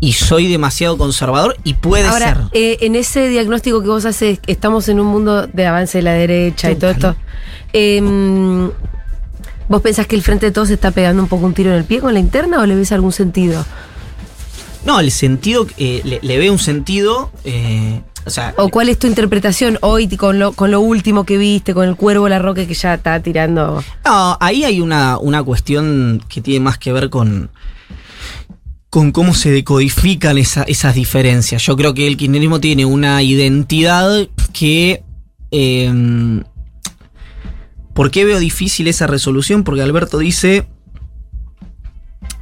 y soy demasiado conservador y puede ser. Eh, en ese diagnóstico que vos haces, estamos en un mundo de avance de la derecha y todo esto. em, ¿Vos pensás que el Frente de Todos está pegando un poco un tiro en el pie con la interna o le ves algún sentido? No, el sentido, eh, le, le veo un sentido, eh, o sea, ¿O cuál es tu interpretación hoy con lo, con lo último que viste, con el cuervo La Roque que ya está tirando? No, ahí hay una, una cuestión que tiene más que ver con, con cómo se decodifican esa- esas diferencias. Yo creo que el kirchnerismo tiene una identidad que... eh, ¿Por qué veo difícil esa resolución? Porque Alberto dice...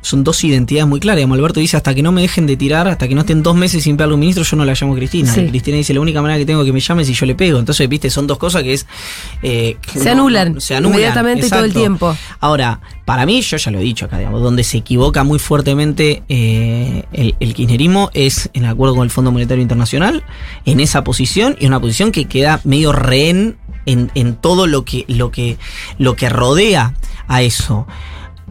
Son dos identidades muy claras. Alberto dice, hasta que no me dejen de tirar, hasta que no estén dos meses sin pegarle a un ministro, yo no la llamo Cristina. Sí. Cristina dice, la única manera que tengo que me llame es si yo le pego. Entonces, viste, son dos cosas que es... eh, Se no- anulan no- se anulan, inmediatamente y todo el tiempo. Ahora, para mí, yo ya lo he dicho acá, digamos, donde se equivoca muy fuertemente eh, el, el kirchnerismo es en acuerdo con el Fondo Monetario Internacional, en esa posición, y una posición que queda medio rehén en, todo lo que, lo, que, lo que rodea a eso.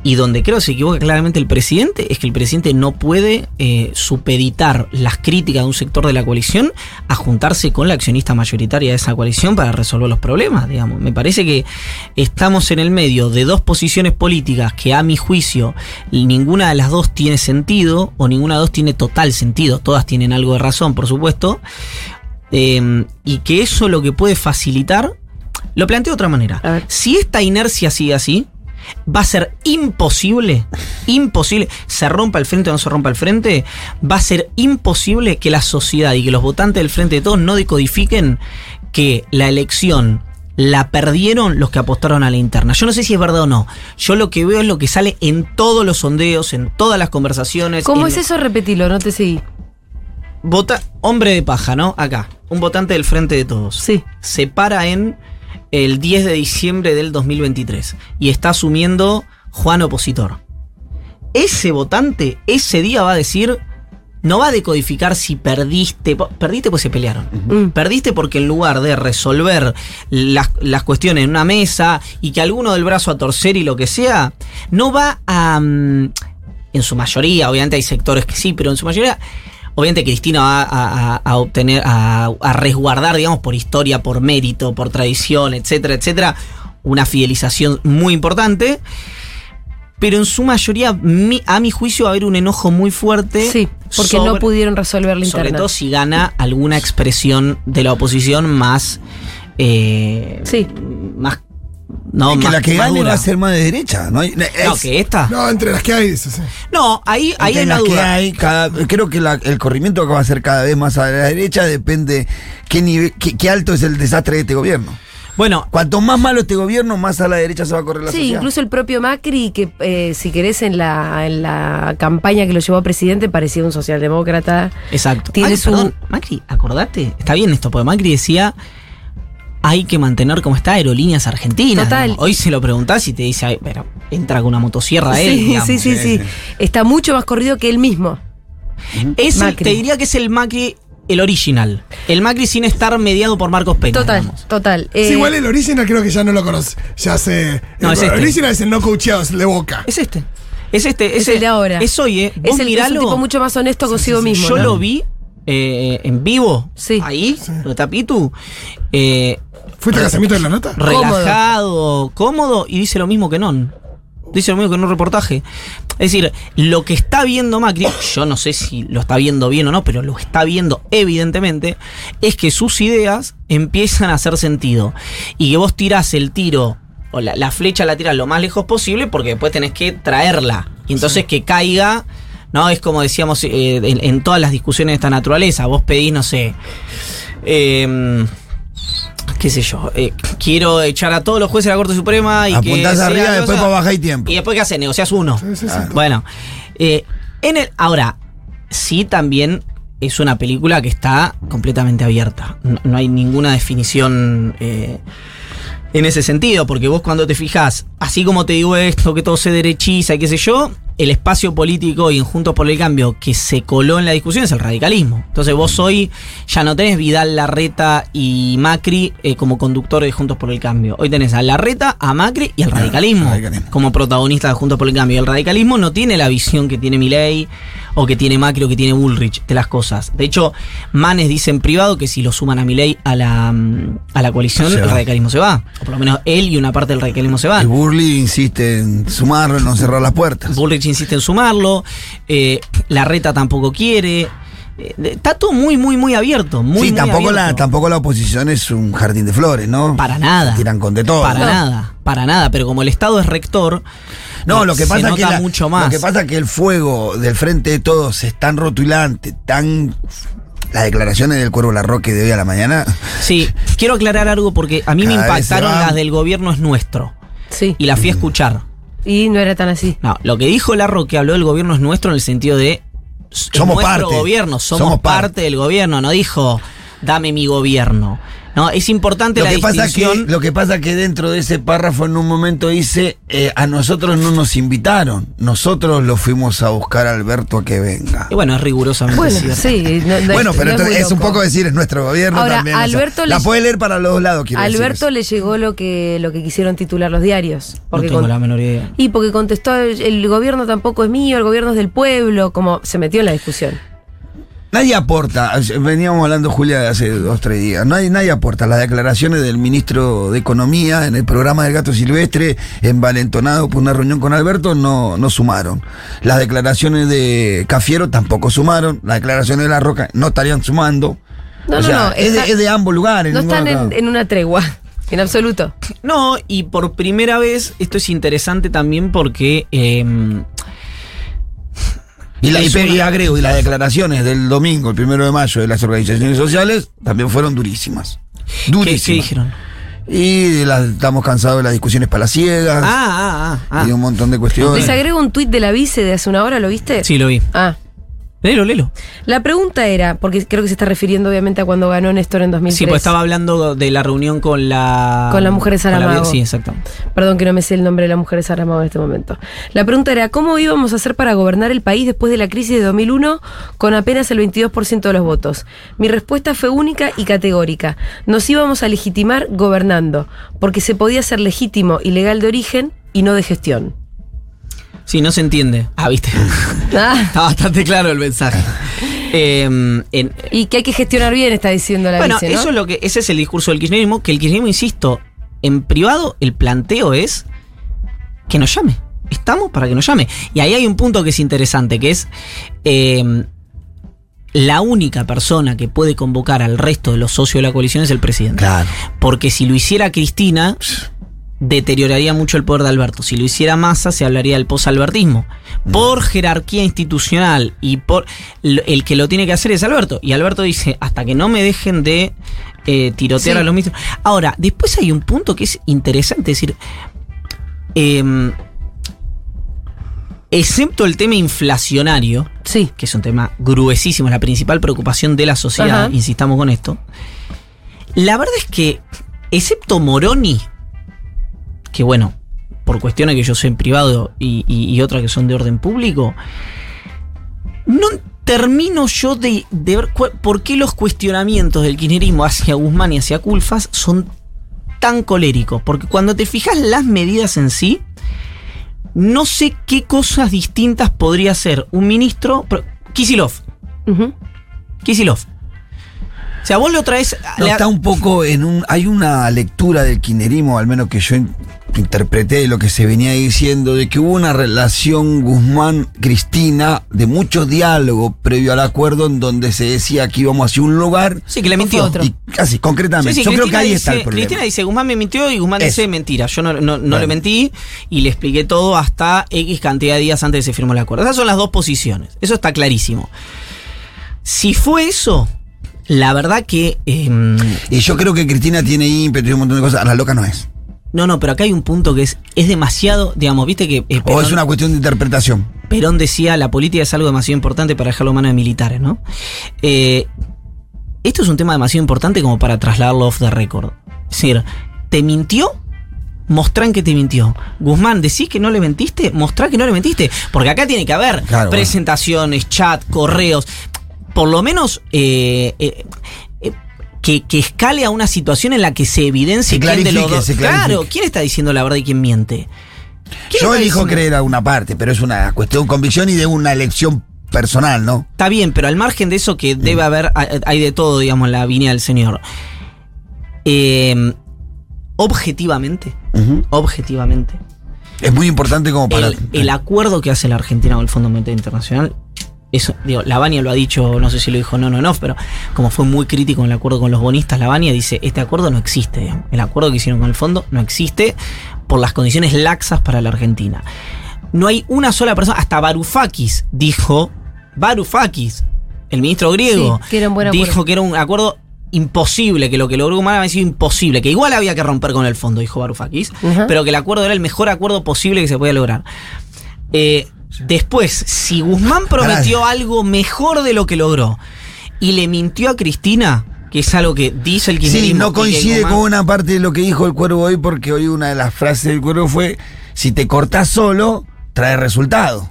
Y donde creo que se equivoca claramente el presidente es que el presidente no puede eh, supeditar las críticas de un sector de la coalición a juntarse con la accionista mayoritaria de esa coalición para resolver los problemas, digamos. Me parece que estamos en el medio de dos posiciones políticas que a mi juicio ninguna de las dos tiene sentido o ninguna de las dos tiene total sentido. Todas tienen algo de razón, por supuesto. Eh, y que eso lo que puede facilitar, lo planteo de otra manera. Si esta inercia sigue así, va a ser imposible, imposible, se rompa el frente o no se rompa el frente, va a ser imposible que la sociedad y que los votantes del frente de todos no decodifiquen que la elección la perdieron los que apostaron a la interna. Yo no sé si es verdad o no. Yo lo que veo es lo que sale en todos los sondeos, en todas las conversaciones. ¿Cómo es eso? Repetilo, no te seguí. Vota, hombre de paja, ¿no? Acá, un votante del frente de todos. Sí. Se para en el 10 de diciembre del 2023 y está asumiendo Juan opositor. Ese votante ese día va a decir, no va a decodificar si perdiste, perdiste pues se pelearon. Mm. Perdiste porque en lugar de resolver las, las cuestiones en una mesa y que alguno del brazo a torcer y lo que sea, no va a... mm, en su mayoría, obviamente hay sectores que sí, pero en su mayoría, obviamente Cristina va a, a- a obtener, a, a resguardar, digamos, por historia, por mérito, por tradición, etcétera, etcétera, una fidelización muy importante. Pero en su mayoría, mi- a mi juicio, va a haber un enojo muy fuerte. Sí, porque no sobre- pudieron resolver la sobre interna. todo si gana alguna expresión de la oposición más. eh, Sí. No, Es que más- la que más gane dura. va a ser más de derecha. No, Hay- No, es- que esta. No, No, entre las que hay, dice, sí. ahí, ahí entre hay una las que duda. hay, cada- creo que la- el corrimiento que va a ser cada vez más a la derecha depende qué, nivel, qué, qué alto es el desastre de este gobierno. Bueno, Cuanto más malo este gobierno, más a la derecha se va a correr la Sí, sociedad. incluso el propio Macri, que eh, si querés en la, en la campaña que lo llevó a presidente parecía un socialdemócrata. exacto. Tiene Ay, su- perdón, Macri, acordate. Está bien esto, porque Macri decía. Hay que mantener como está Aerolíneas Argentinas. Total. digamos. Hoy se lo preguntás y te dice, ay, pero entra con una motosierra él. sí, digamos. sí, sí, sí, sí. Está mucho más corrido que él mismo. Es el- te diría que es el Macri, el original. El Macri sin estar mediado por Marcos Peña. Total, digamos. total. Sí, Eh, igual el original creo que ya no lo conoce. Ya se. No, el es este. original es el no coacheado, es el de boca. Es este. Es este. Es el de ahora. Es hoy, ¿eh? es, el, es miralo. un tipo mucho más honesto consigo mismo. Yo ¿no? lo vi eh, en vivo. Sí. Ahí, donde está Pitu. eh, ¿Fuiste al casamiento de la nota? relajado, cómodo, y dice lo mismo que Non. Dice lo mismo que en un reportaje. Es decir, lo que está viendo Macri, yo no sé si lo está viendo bien o no, pero lo está viendo evidentemente, es que sus ideas empiezan a hacer sentido. Y que vos tirás el tiro, o la, la flecha la tirás lo más lejos posible, porque después tenés que traerla. Y entonces que caiga, ¿no? Es como decíamos eh, en, en todas las discusiones de esta naturaleza. Vos pedís, no sé. em, qué sé yo, eh, quiero echar a todos los jueces de la Corte Suprema y que Apuntás sea arriba, cosa- después para bajar y tiempo. Y después qué haces, negociás uno. Sí, sí, sí. Ah. Bueno, eh, en el ahora sí también es una película que está completamente abierta. No, no hay ninguna definición eh, en ese sentido, porque vos cuando te fijas, así como te digo esto, que todo se derechiza y qué sé yo, el espacio político y en Juntos por el Cambio que se coló en la discusión es el radicalismo. Entonces vos hoy ya no tenés Vidal, Larreta y Macri eh, como conductores de Juntos por el Cambio. Hoy tenés a Larreta, a Macri y al radicalismo, radicalismo. como protagonistas de Juntos por el Cambio. El radicalismo no tiene la visión que tiene Milei o que tiene Macri o que tiene Bullrich de las cosas. De hecho, Manes dice en privado que si lo suman a Milei a la, mm, a la coalición, el radicalismo se va. O por lo menos él y una parte del radicalismo se Y van. Burley insiste en sumarlo, no cerrar las puertas. Bullrich insiste en sumarlo, eh, la reta tampoco quiere. Eh, está todo muy, muy, muy abierto. Muy, sí, muy tampoco la, tampoco la oposición es un jardín de flores, ¿no? Para nada. Se tiran con de todo. Para ¿no? nada, para nada. Pero como el Estado es rector, No, lo que se pasa es que nota la- mucho más. lo que pasa es que el fuego del frente de todos es tan rotulante, tan las declaraciones del Cuervo Larroque de hoy a la mañana. Sí, quiero aclarar algo porque a mí me Cada se impactaron las del gobierno es nuestro. Sí. Y la fui a escuchar. Y no era tan así. No, lo que dijo Larroque habló del gobierno es nuestro en el sentido de Somos nuestro parte. gobierno, somos, Somos parte. parte. del gobierno, no dijo dame mi gobierno. No, es importante Lo la que, pasa que, distinción. lo que pasa que dentro de ese párrafo en un momento dice, eh, a nosotros no nos invitaron, nosotros lo fuimos a buscar a Alberto a que venga. Y bueno, es rigurosamente Bueno, cierto. sí. no- no Bueno, es- pero no entonces muy es un poco decir, es nuestro gobierno Ahora, también. o sea, Alberto la puede leer para los dos lados, quiero decir Alberto le llegó lo que, lo que quisieron titular los diarios. No Porque tengo con- la menor idea. Y porque contestó, el gobierno tampoco es mío, el gobierno es del pueblo, como se metió en la discusión. Nadie aporta, veníamos hablando Julia de hace dos, tres días, nadie, nadie aporta las declaraciones del ministro de Economía en el programa del Gato Silvestre, envalentonado por una reunión con Alberto, no, no sumaron. Las declaraciones de Cafiero tampoco sumaron, las declaraciones de La Roca no estarían sumando. No, o no, sea, no, es, está- de, es de ambos lugares. No están en, una tregua, en absoluto. No, y por primera vez, esto es interesante también porque. eh, Y, la, y, y agrego, y las declaraciones del domingo, el primero de mayo, de las organizaciones sociales, también fueron durísimas. ¿qué, Durísimas. qué dijeron? Y estamos cansados de las discusiones palaciegas. Ah, ah, ah. y de un ah. montón de cuestiones. Les agrego un tuit de la vice de hace una hora, ¿lo viste? Sí, lo vi. Ah. Lelo, lelo. La pregunta era, porque creo que se está refiriendo obviamente a cuando ganó Néstor en 2003. Sí, pues estaba hablando de la reunión con la. Con la mujer de la- Saramago. Sí, exacto. Perdón que no me sé el nombre de la mujer de Saramago en este momento. La pregunta era, ¿cómo íbamos a hacer para gobernar el país después de la crisis de 2001 con apenas el 22% de los votos? Mi respuesta fue única y categórica. Nos íbamos a legitimar gobernando, porque se podía ser legítimo y legal de origen y no de gestión. Sí, no se entiende. Ah, viste. [LAUGHS] Ah, Está bastante claro el mensaje. Eh, en- y que hay que gestionar bien, está diciendo la bueno, vice, ¿no? eso es lo que. Ese es el discurso del kirchnerismo. Que el kirchnerismo, insisto, en privado, el planteo es que nos llame. Estamos para que nos llame. Y ahí hay un punto que es interesante, que es. eh, la única persona que puede convocar al resto de los socios de la coalición es el presidente. Claro. Porque si lo hiciera Cristina, deterioraría mucho el poder de Alberto. Si lo hiciera Massa, se hablaría del posalbertismo. Por jerarquía institucional y por el que lo tiene que hacer es Alberto. Y Alberto dice, hasta que no me dejen de eh, tirotear Sí. a los ministros. Ahora, después hay un punto que es interesante, es decir, em, excepto el tema inflacionario, Sí. que es un tema gruesísimo, es la principal preocupación de la sociedad, Ajá. insistamos con esto. La verdad es que, excepto Moroni, que bueno, por cuestiones que yo sé en privado y, y- y otras que son de orden público, no termino yo de, de ver por qué los cuestionamientos del kirchnerismo hacia Guzmán y hacia Culfas son tan coléricos. Porque cuando te fijas las medidas en sí, no sé qué cosas distintas podría hacer un ministro. Kisilov. Ujú. Kisilov. O sea, vos lo traes. No, está un poco en un. Hay una lectura del kinerismo, al menos que yo interpreté lo que se venía diciendo, de que hubo una relación Guzmán-Cristina de mucho diálogo previo al acuerdo en donde se decía que íbamos hacia un lugar. Sí, que le mintió. otro. Y casi, concretamente. Sí, sí, yo creo que Cristina ahí dice, está el problema. Cristina dice, Guzmán me mintió y Guzmán Eso. dice mentira. Yo no, no- no Bueno. le mentí y le expliqué todo hasta X cantidad de días antes de que se firmó el acuerdo. Esas son las dos posiciones. Eso está clarísimo. Si fue eso, la verdad que... em, Y yo creo que Cristina tiene ímpetu y un montón de cosas. A la loca no es. No, no, pero acá hay un punto que es, es demasiado, digamos, viste que... eh, O es una cuestión de interpretación. Perón decía, la política es algo demasiado importante para dejarlo en manos de militares, ¿no? Eh, esto es un tema demasiado importante como para trasladarlo off the record. Es decir, ¿te mintió? Mostrá en que te mintió. Guzmán, ¿decís que no le mentiste? Mostrá que no le mentiste. Porque acá tiene que haber Claro, presentaciones, chat, correos. Por lo menos eh, eh, que, que escale a una situación en la que se evidencie quién de los dos. Claro. ¿quién está diciendo la verdad y quién miente? ¿Quién Yo elijo diciendo- creer a una parte, pero es una cuestión de convicción y de una elección personal, ¿no? Está bien, pero al margen de eso que debe haber, hay- de todo, digamos, la viña del Señor. Eh, objetivamente, objetivamente, Es muy importante como para. el, el acuerdo que hace la Argentina con el Fondo Monetario Internacional, eso, digo, Lavania lo ha dicho, no sé si lo dijo no, no, no, pero como fue muy crítico en el acuerdo con los bonistas, Lavania dice, este acuerdo no existe, digamos. el acuerdo que hicieron con el fondo no existe por las condiciones laxas para la Argentina. No hay una sola persona, hasta Varoufakis dijo, Varoufakis, el ministro griego, Sí, que era un buen dijo que era un acuerdo imposible, que lo que logró Guzmán había sido imposible, que igual había que romper con el fondo, dijo Varoufakis, pero que el acuerdo era el mejor acuerdo posible que se podía lograr. Eh, después, si Guzmán prometió algo mejor de lo que logró y le mintió a Cristina, que es algo que dice el Sí, kirchnerismo no y que coincide Guzmán- con una parte de lo que dijo el cuervo hoy, porque hoy una de las frases del cuervo fue: si te cortás solo, trae resultado.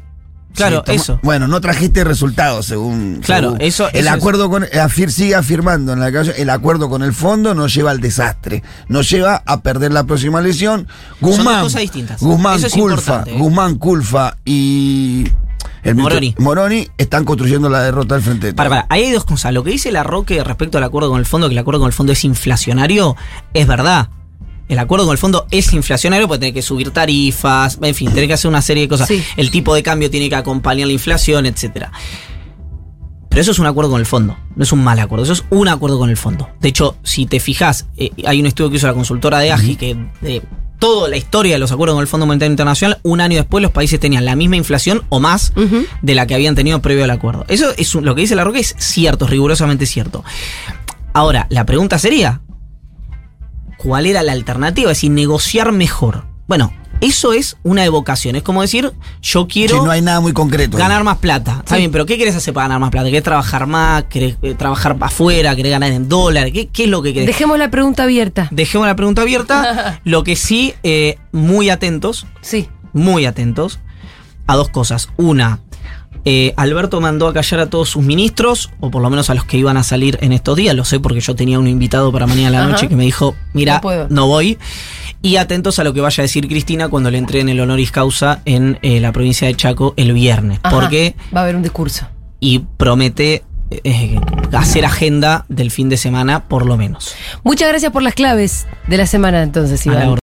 Claro, eso. Bueno, no trajiste resultados, según. Claro, según- eso- El eso acuerdo con. afir- sigue afirmando en la calle: el acuerdo con el fondo nos lleva al desastre. Nos lleva a perder la próxima elección. Guzmán. dos cosas distintas. Guzmán, Eso es Culfa. ¿eh? Guzmán, Culfa y. El Moroni. Moroni están construyendo la derrota del frente. de Para, para, ahí hay dos cosas. Lo que dice la Roque respecto al acuerdo con el fondo, que el acuerdo con el fondo es inflacionario, es verdad. El acuerdo con el fondo es inflacionario porque tiene que subir tarifas, en fin, tiene que hacer una serie de cosas. Sí. El tipo de cambio tiene que acompañar la inflación, etcétera. Pero eso es un acuerdo con el fondo, no es un mal acuerdo, eso es un acuerdo con el fondo. De hecho, si te fijas, eh, hay un estudio que hizo la consultora de AGI que de toda la historia de los acuerdos con el Fondo Monetario Internacional, un año después los países tenían la misma inflación o más de la que habían tenido previo al acuerdo. Eso es un- lo que dice la Roca es cierto, es rigurosamente cierto. Ahora, la pregunta sería, ¿cuál era la alternativa? Es decir, negociar mejor. Bueno, eso es una evocación, es como decir, yo quiero Sí, no hay nada muy concreto. ganar más plata. Está bien, pero ¿qué querés hacer para ganar más plata? ¿Querés trabajar más? ¿Querés eh, trabajar afuera? ¿Querés ganar en dólares? ¿Qué, qué es lo que querés? Dejemos la pregunta abierta. Dejemos la pregunta abierta. [LAUGHS] lo que sí, eh, muy atentos, Sí. muy atentos a dos cosas. Una, eh, Alberto mandó a callar a todos sus ministros, o por lo menos a los que iban a salir en estos días. Lo sé porque yo tenía un invitado para mañana a la Ajá. noche que me dijo, mira, No puedo". no voy. Y atentos a lo que vaya a decir Cristina cuando le entreguen el honoris causa en eh, la provincia de Chaco el viernes. Ajá. Porque, Va a haber un discurso. y promete eh, hacer agenda del fin de semana, por lo menos. Muchas gracias por las claves de la semana entonces, Iván.